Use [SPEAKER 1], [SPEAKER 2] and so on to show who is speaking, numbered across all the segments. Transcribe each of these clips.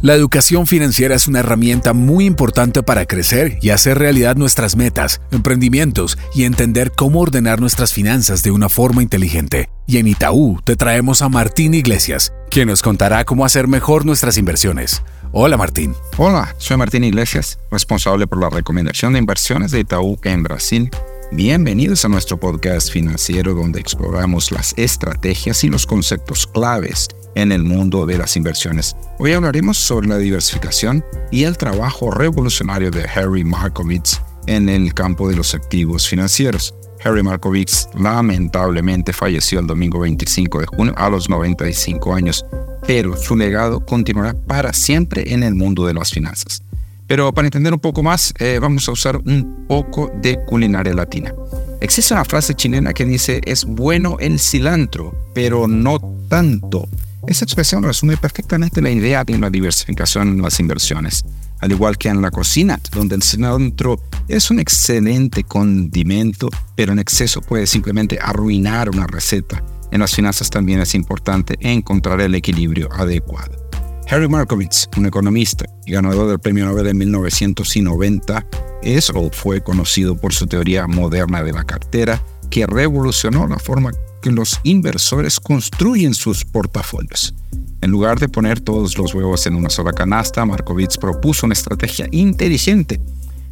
[SPEAKER 1] La educación financiera es una herramienta muy importante para crecer y hacer realidad nuestras metas, emprendimientos y entender cómo ordenar nuestras finanzas de una forma inteligente. Y en Itaú te traemos a Martín Iglesias, quien nos contará cómo hacer mejor nuestras inversiones. Hola Martín.
[SPEAKER 2] Hola, soy Martín Iglesias, responsable por la recomendación de inversiones de Itaú en Brasil. Bienvenidos a nuestro podcast financiero donde exploramos las estrategias y los conceptos claves en el mundo de las inversiones. Hoy hablaremos sobre la diversificación y el trabajo revolucionario de Harry Markowitz en el campo de los activos financieros. Harry Markowitz lamentablemente falleció el domingo 25 de junio a los 95 años, pero su legado continuará para siempre en el mundo de las finanzas. Pero para entender un poco más, eh, vamos a usar un poco de culinaria latina. Existe una frase chilena que dice, es bueno el cilantro, pero no tanto. Esa expresión resume perfectamente la idea de la diversificación en las inversiones, al igual que en la cocina, donde el cilantro es un excelente condimento, pero en exceso puede simplemente arruinar una receta. En las finanzas también es importante encontrar el equilibrio adecuado. Harry Markowitz, un economista y ganador del Premio Nobel en 1990, es o fue conocido por su teoría moderna de la cartera, que revolucionó la forma los inversores construyen sus portafolios. En lugar de poner todos los huevos en una sola canasta, Markowitz propuso una estrategia inteligente,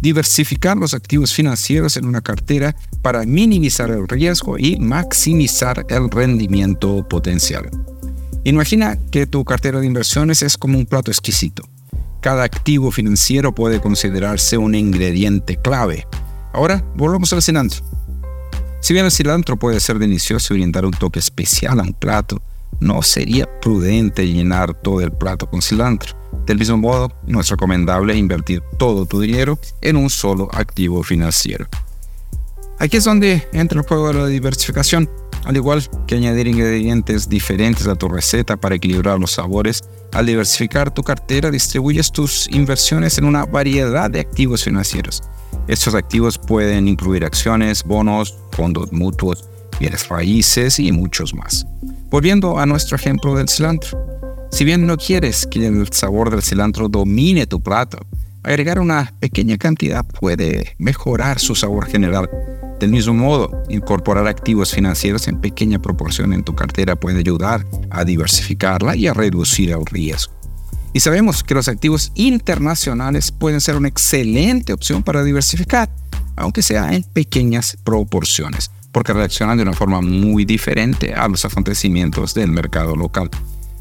[SPEAKER 2] diversificar los activos financieros en una cartera para minimizar el riesgo y maximizar el rendimiento potencial. Imagina que tu cartera de inversiones es como un plato exquisito. Cada activo financiero puede considerarse un ingrediente clave. Ahora, volvamos al cilantro. Si bien el cilantro puede ser delicioso y brindar un toque especial a un plato, no sería prudente llenar todo el plato con cilantro. Del mismo modo, no es recomendable invertir todo tu dinero en un solo activo financiero. Aquí es donde entra el juego de la diversificación. Al igual que añadir ingredientes diferentes a tu receta para equilibrar los sabores, al diversificar tu cartera distribuyes tus inversiones en una variedad de activos financieros. Estos activos pueden incluir acciones, bonos, fondos mutuos, bienes raíces y muchos más. Volviendo a nuestro ejemplo del cilantro. Si bien no quieres que el sabor del cilantro domine tu plato, agregar una pequeña cantidad puede mejorar su sabor general. Del mismo modo, incorporar activos financieros en pequeña proporción en tu cartera puede ayudar a diversificarla y a reducir el riesgo. Y sabemos que los activos internacionales pueden ser una excelente opción para diversificar, aunque sea en pequeñas proporciones, porque reaccionan de una forma muy diferente a los acontecimientos del mercado local.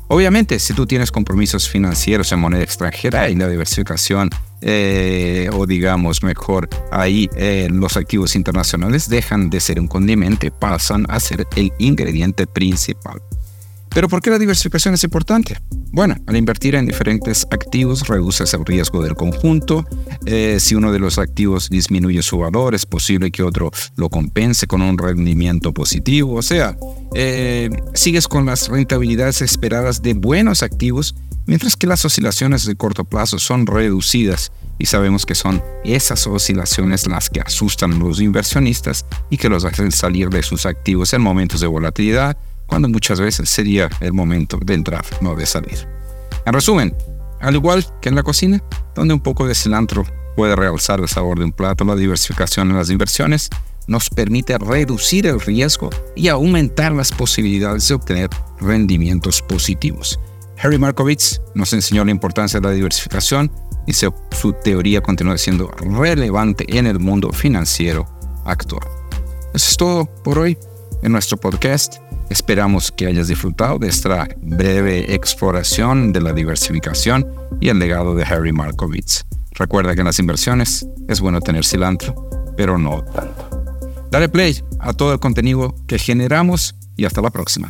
[SPEAKER 2] Obviamente, si tú tienes compromisos financieros en moneda extranjera y la diversificación, eh, o digamos mejor, ahí eh, los activos internacionales dejan de ser un condimento, pasan a ser el ingrediente principal. Pero ¿por qué la diversificación es importante? Bueno, al invertir en diferentes activos reduces el riesgo del conjunto. Eh, si uno de los activos disminuye su valor, es posible que otro lo compense con un rendimiento positivo. O sea, eh, sigues con las rentabilidades esperadas de buenos activos, mientras que las oscilaciones de corto plazo son reducidas. Y sabemos que son esas oscilaciones las que asustan a los inversionistas y que los hacen salir de sus activos en momentos de volatilidad cuando muchas veces sería el momento de entrar, no de salir. En resumen, al igual que en la cocina, donde un poco de cilantro puede realzar el sabor de un plato, la diversificación en las inversiones nos permite reducir el riesgo y aumentar las posibilidades de obtener rendimientos positivos. Harry Markowitz nos enseñó la importancia de la diversificación y su teoría continúa siendo relevante en el mundo financiero actual. Eso es todo por hoy en nuestro podcast. Esperamos que hayas disfrutado de esta breve exploración de la diversificación y el legado de Harry Markowitz. Recuerda que en las inversiones es bueno tener cilantro, pero no tanto. Dale play a todo el contenido que generamos y hasta la próxima.